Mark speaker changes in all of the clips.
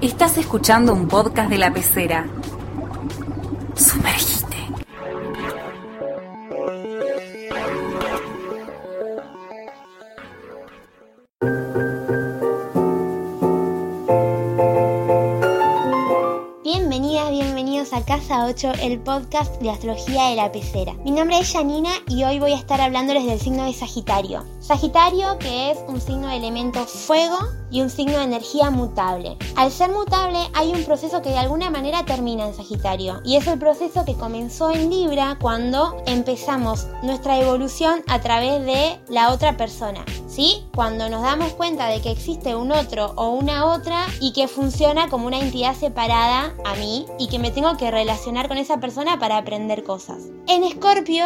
Speaker 1: Estás escuchando un podcast de la pecera.
Speaker 2: 8, el podcast de astrología de la pecera. Mi nombre es Janina y hoy voy a estar hablándoles del signo de Sagitario. Sagitario que es un signo de elemento fuego y un signo de energía mutable. Al ser mutable hay un proceso que de alguna manera termina en Sagitario y es el proceso que comenzó en Libra cuando empezamos nuestra evolución a través de la otra persona. ¿Sí? Cuando nos damos cuenta de que existe un otro o una otra y que funciona como una entidad separada a mí y que me tengo que relacionar con esa persona para aprender cosas. En Escorpio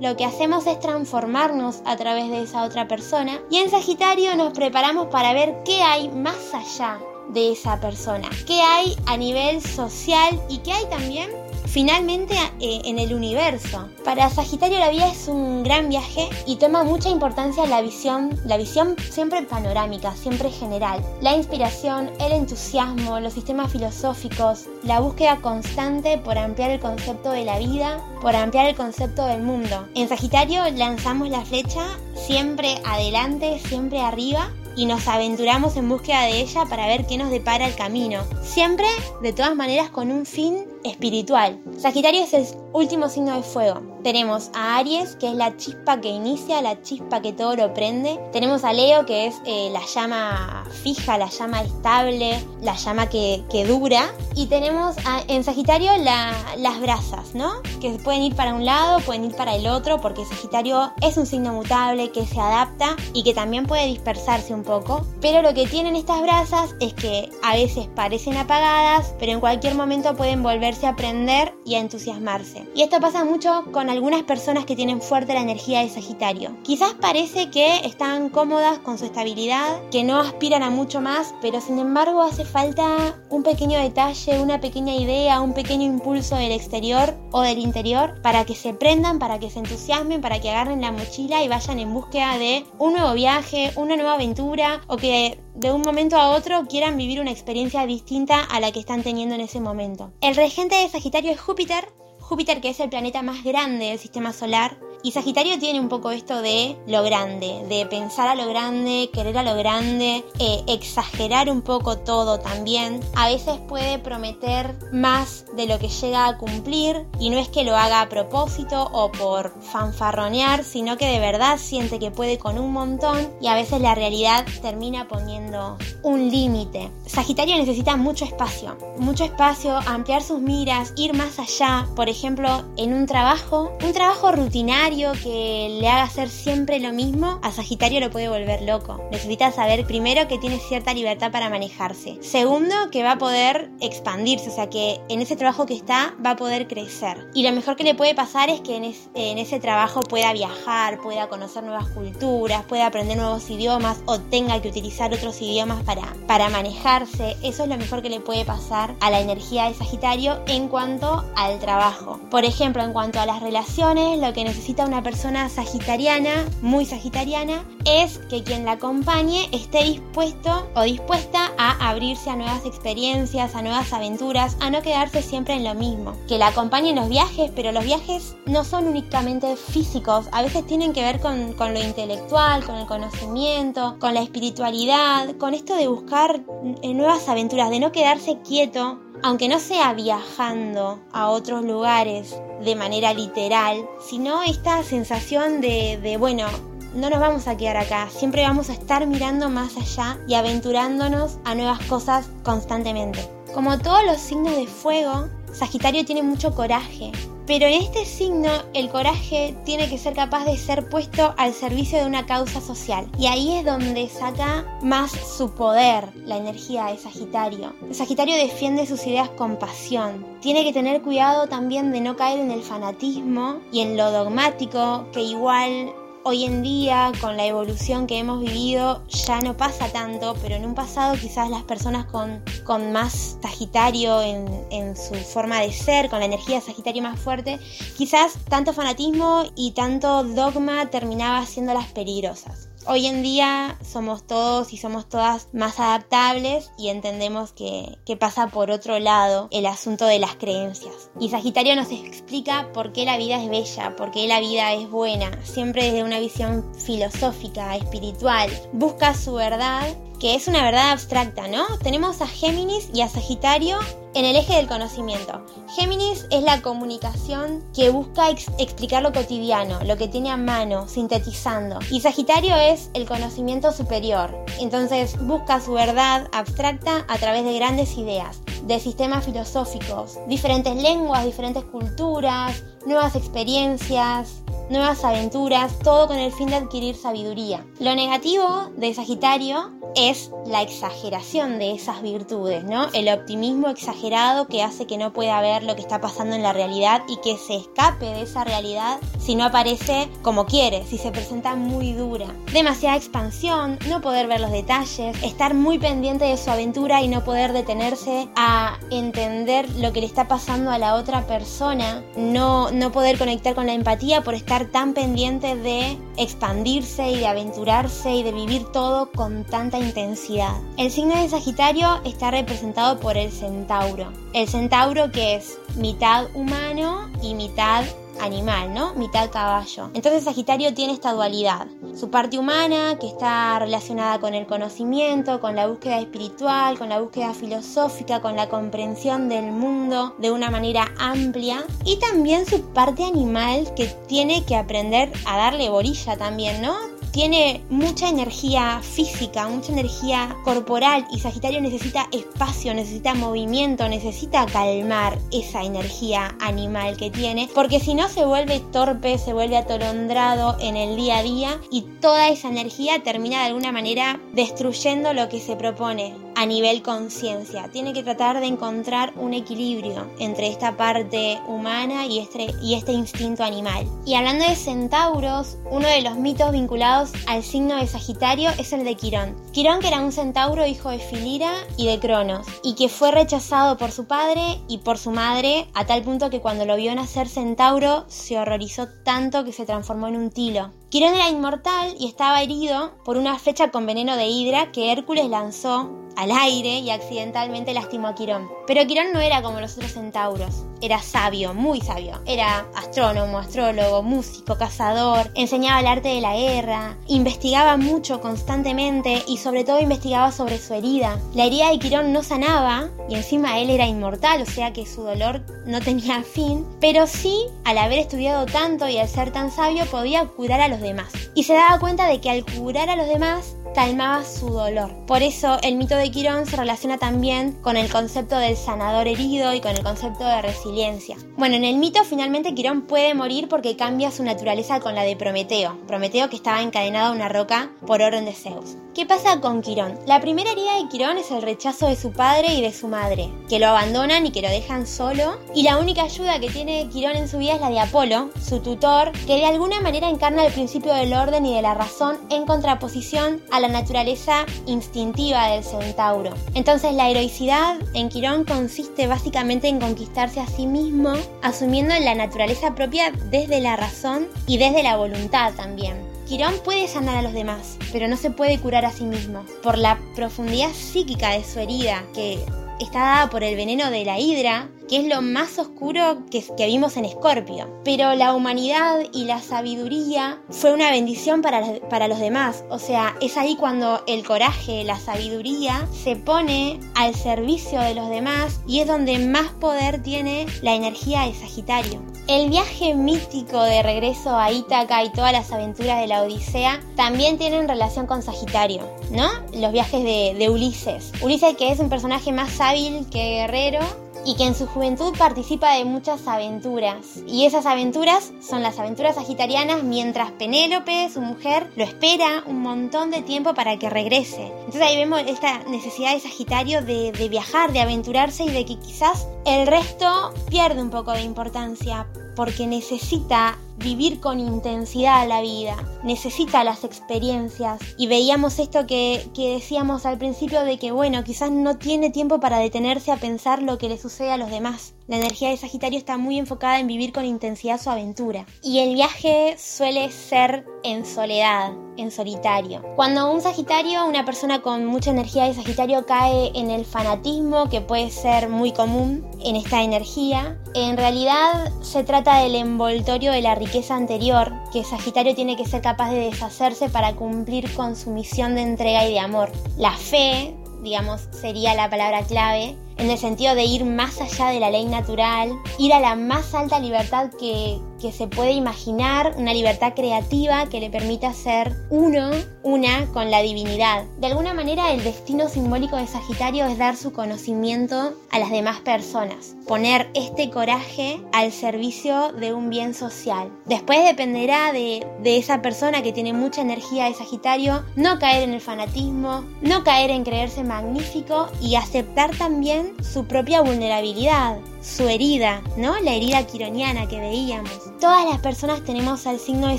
Speaker 2: lo que hacemos es transformarnos a través de esa otra persona y en Sagitario nos preparamos para ver qué hay más allá de esa persona, qué hay a nivel social y qué hay también finalmente eh, en el universo. Para Sagitario la vida es un gran viaje y toma mucha importancia la visión, la visión siempre panorámica, siempre general. La inspiración, el entusiasmo, los sistemas filosóficos, la búsqueda constante por ampliar el concepto de la vida, por ampliar el concepto del mundo. En Sagitario lanzamos la flecha siempre adelante, siempre arriba y nos aventuramos en búsqueda de ella para ver qué nos depara el camino. Siempre, de todas maneras, con un fin espiritual. Sagitario es el último signo de fuego. Tenemos a Aries, que es la chispa que inicia, la chispa que todo lo prende. Tenemos a Leo, que es eh, la llama fija, la llama estable, la llama que, dura. Y tenemos en Sagitario las brasas, ¿no? Que pueden ir para un lado, pueden ir para el otro, porque Sagitario es un signo mutable que se adapta y que también puede dispersarse un poco. Pero lo que tienen estas brasas es que a veces parecen apagadas, pero en cualquier momento pueden volver a aprender y a entusiasmarse. Y esto pasa mucho con algunas personas que tienen fuerte la energía de Sagitario. Quizás parece que están cómodas con su estabilidad, que no aspiran a mucho más, pero sin embargo hace falta un pequeño detalle, una pequeña idea, un pequeño impulso del exterior o del interior para que se prendan, para que se entusiasmen, para que agarren la mochila y vayan en búsqueda de un nuevo viaje, una nueva aventura o que de un momento a otro quieran vivir una experiencia distinta a la que están teniendo en ese momento. El regente de Sagitario es Júpiter, Júpiter que es el planeta más grande del sistema solar, y Sagitario tiene un poco esto de lo grande, de pensar a lo grande, querer a lo grande, eh, exagerar un poco todo también. A veces puede prometer más de lo que llega a cumplir y no es que lo haga a propósito o por fanfarronear, sino que de verdad siente que puede con un montón y a veces la realidad termina poniendo un límite. Sagitario necesita mucho espacio, mucho espacio, ampliar sus miras, ir más allá, por ejemplo, en un trabajo, un trabajo rutinario que le haga hacer siempre lo mismo, a Sagitario lo puede volver loco. Necesita saber primero que tiene cierta libertad para manejarse. Segundo, que va a poder expandirse, o sea que en ese trabajo que está va a poder crecer. Y lo mejor que le puede pasar es que en, ese trabajo pueda viajar, pueda conocer nuevas culturas, pueda aprender nuevos idiomas o tenga que utilizar otros idiomas para, para manejarse. Eso es lo mejor que le puede pasar a la energía de Sagitario en cuanto al trabajo. Por ejemplo, en cuanto a las relaciones, lo que necesita una persona sagitariana, muy sagitariana, es que quien la acompañe esté dispuesto o dispuesta a abrirse a nuevas experiencias, a nuevas aventuras, a no quedarse siempre en lo mismo. Que la acompañe en los viajes, pero los viajes no son únicamente físicos, a veces tienen que ver con, con lo intelectual, con el conocimiento, con la espiritualidad, con esto de buscar nuevas aventuras, de no quedarse quieto aunque no sea viajando a otros lugares de manera literal, sino esta sensación de, bueno, no nos vamos a quedar acá, siempre vamos a estar mirando más allá y aventurándonos a nuevas cosas constantemente. Como todos los signos de fuego, Sagitario tiene mucho coraje, pero en este signo el coraje tiene que ser capaz de ser puesto al servicio de una causa social. Y ahí es donde saca más su poder la energía de Sagitario. El Sagitario defiende sus ideas con pasión. Tiene que tener cuidado también de no caer en el fanatismo y en lo dogmático que igual hoy en día, con la evolución que hemos vivido, ya no pasa tanto, pero en un pasado quizás las personas con, con más Sagitario en, en, su forma de ser, con la energía de Sagitario más fuerte, quizás tanto fanatismo y tanto dogma terminaba las peligrosas. Hoy en día somos todos y somos todas más adaptables y entendemos que, pasa por otro lado el asunto de las creencias. Y Sagitario nos explica por qué la vida es bella, por qué la vida es buena, siempre desde una visión filosófica, espiritual. Busca su verdad que es una verdad abstracta, ¿no? Tenemos a Géminis y a Sagitario en el eje del conocimiento. Géminis es la comunicación que busca explicar lo cotidiano, lo que tiene a mano, sintetizando. Y Sagitario es el conocimiento superior. Entonces busca su verdad abstracta a través de grandes ideas, de sistemas filosóficos, diferentes lenguas, diferentes culturas, nuevas experiencias, nuevas aventuras, todo con el fin de adquirir sabiduría. Lo negativo de Sagitario es la exageración de esas virtudes, ¿no? El optimismo exagerado que hace que no pueda ver lo que está pasando en la realidad y que se escape de esa realidad si no aparece como quiere, si se presenta muy dura. Demasiada expansión, no poder ver los detalles, estar muy pendiente de su aventura y no poder detenerse a entender lo que le está pasando a la otra persona, no, no poder conectar con la empatía por estar tan pendiente de expandirse y de aventurarse y de vivir todo con tanta intensidad. El signo de Sagitario está representado por el centauro. El centauro que es mitad humano y mitad animal, ¿no? Mitad caballo. Entonces Sagitario tiene esta dualidad. Su parte humana, que está relacionada con el conocimiento, con la búsqueda espiritual, con la búsqueda filosófica, con la comprensión del mundo de una manera amplia. Y también su parte animal, que tiene que aprender a darle borilla también, ¿no? Tiene mucha energía física, mucha energía corporal y Sagitario necesita espacio, necesita movimiento, necesita calmar esa energía animal que tiene, porque si no se vuelve torpe, se vuelve atolondrado en el día a día y toda esa energía termina de alguna manera destruyendo lo que se propone a nivel conciencia. Tiene que tratar de encontrar un equilibrio entre esta parte humana y este, y este instinto animal. Y hablando de centauros, uno de los mitos vinculados al signo de Sagitario es el de Quirón. Quirón que era un centauro hijo de Filira y de Cronos, y que fue rechazado por su padre y por su madre a tal punto que cuando lo vio nacer centauro se horrorizó tanto que se transformó en un tilo. Quirón era inmortal y estaba herido por una flecha con veneno de hidra que Hércules lanzó al aire y accidentalmente lastimó a Quirón. Pero Quirón no era como los otros centauros, era sabio, muy sabio. Era astrónomo, astrólogo, músico, cazador, enseñaba el arte de la guerra, investigaba mucho constantemente y sobre todo investigaba sobre su herida. La herida de Quirón no sanaba y encima él era inmortal, o sea que su dolor no tenía fin, pero sí, al haber estudiado tanto y al ser tan sabio, podía curar a los demás. Y se daba cuenta de que al curar a los demás, calmaba su dolor. Por eso el mito de Quirón se relaciona también con el concepto del sanador herido y con el concepto de resiliencia. Bueno, en el mito finalmente Quirón puede morir porque cambia su naturaleza con la de Prometeo. Prometeo que estaba encadenado a una roca por orden de Zeus. ¿Qué pasa con Quirón? La primera herida de Quirón es el rechazo de su padre y de su madre, que lo abandonan y que lo dejan solo. Y la única ayuda que tiene Quirón en su vida es la de Apolo, su tutor, que de alguna manera encarna el principio del orden y de la razón en contraposición a la naturaleza instintiva del centauro. Entonces la heroicidad en Quirón consiste básicamente en conquistarse a sí mismo, asumiendo la naturaleza propia desde la razón y desde la voluntad también. Quirón puede sanar a los demás, pero no se puede curar a sí mismo, por la profundidad psíquica de su herida, que está dada por el veneno de la hidra, que es lo más oscuro que, vimos en Escorpio. Pero la humanidad y la sabiduría fue una bendición para, para los demás. O sea, es ahí cuando el coraje, la sabiduría, se pone al servicio de los demás y es donde más poder tiene la energía de Sagitario. El viaje mítico de regreso a Ítaca y todas las aventuras de la Odisea también tienen relación con Sagitario, ¿no? Los viajes de, de Ulises. Ulises que es un personaje más hábil que guerrero y que en su juventud participa de muchas aventuras. Y esas aventuras son las aventuras sagitarianas mientras Penélope, su mujer, lo espera un montón de tiempo para que regrese. Entonces ahí vemos esta necesidad de Sagitario de, de viajar, de aventurarse y de que quizás el resto pierde un poco de importancia porque necesita vivir con intensidad la vida, necesita las experiencias. Y veíamos esto que, que decíamos al principio de que, bueno, quizás no tiene tiempo para detenerse a pensar lo que le sucede a los demás. La energía de Sagitario está muy enfocada en vivir con intensidad su aventura. Y el viaje suele ser en soledad, en solitario. Cuando un Sagitario, una persona con mucha energía de Sagitario cae en el fanatismo, que puede ser muy común en esta energía, en realidad se trata del envoltorio de la riqueza anterior, que Sagitario tiene que ser capaz de deshacerse para cumplir con su misión de entrega y de amor. La fe, digamos, sería la palabra clave, en el sentido de ir más allá de la ley natural, ir a la más alta libertad que, que se puede imaginar, una libertad creativa que le permita ser uno, una con la divinidad. De alguna manera el destino simbólico de Sagitario es dar su conocimiento a las demás personas, poner este coraje al servicio de un bien social. Después dependerá de, de esa persona que tiene mucha energía de Sagitario, no caer en el fanatismo, no caer en creerse magnífico y aceptar también su propia vulnerabilidad, su herida, ¿no? La herida quironiana que veíamos. Todas las personas tenemos al signo de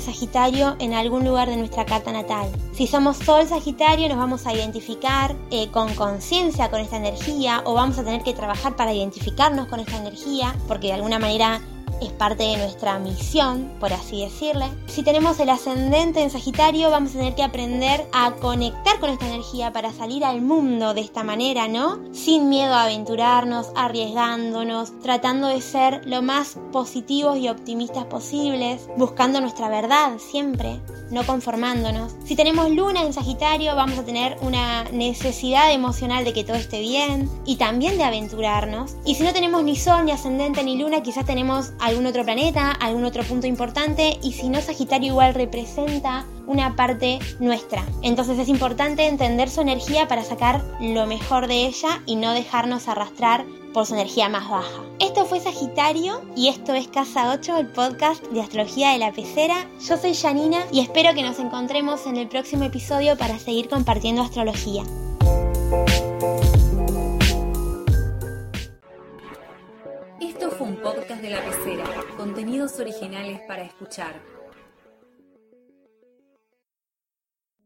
Speaker 2: Sagitario en algún lugar de nuestra carta natal. Si somos Sol Sagitario nos vamos a identificar eh, con conciencia con esta energía o vamos a tener que trabajar para identificarnos con esta energía porque de alguna manera es parte de nuestra misión, por así decirle. Si tenemos el ascendente en Sagitario, vamos a tener que aprender a conectar con esta energía para salir al mundo de esta manera, ¿no? Sin miedo a aventurarnos, arriesgándonos, tratando de ser lo más positivos y optimistas posibles, buscando nuestra verdad siempre, no conformándonos. Si tenemos luna en Sagitario, vamos a tener una necesidad emocional de que todo esté bien y también de aventurarnos. Y si no tenemos ni sol, ni ascendente, ni luna, quizás tenemos algún otro planeta, algún otro punto importante y si no Sagitario igual representa una parte nuestra. Entonces es importante entender su energía para sacar lo mejor de ella y no dejarnos arrastrar por su energía más baja. Esto fue Sagitario y esto es Casa 8, el podcast de astrología de la pecera. Yo soy Janina y espero que nos encontremos en el próximo episodio para seguir compartiendo astrología.
Speaker 1: La pecera, contenidos originales para escuchar.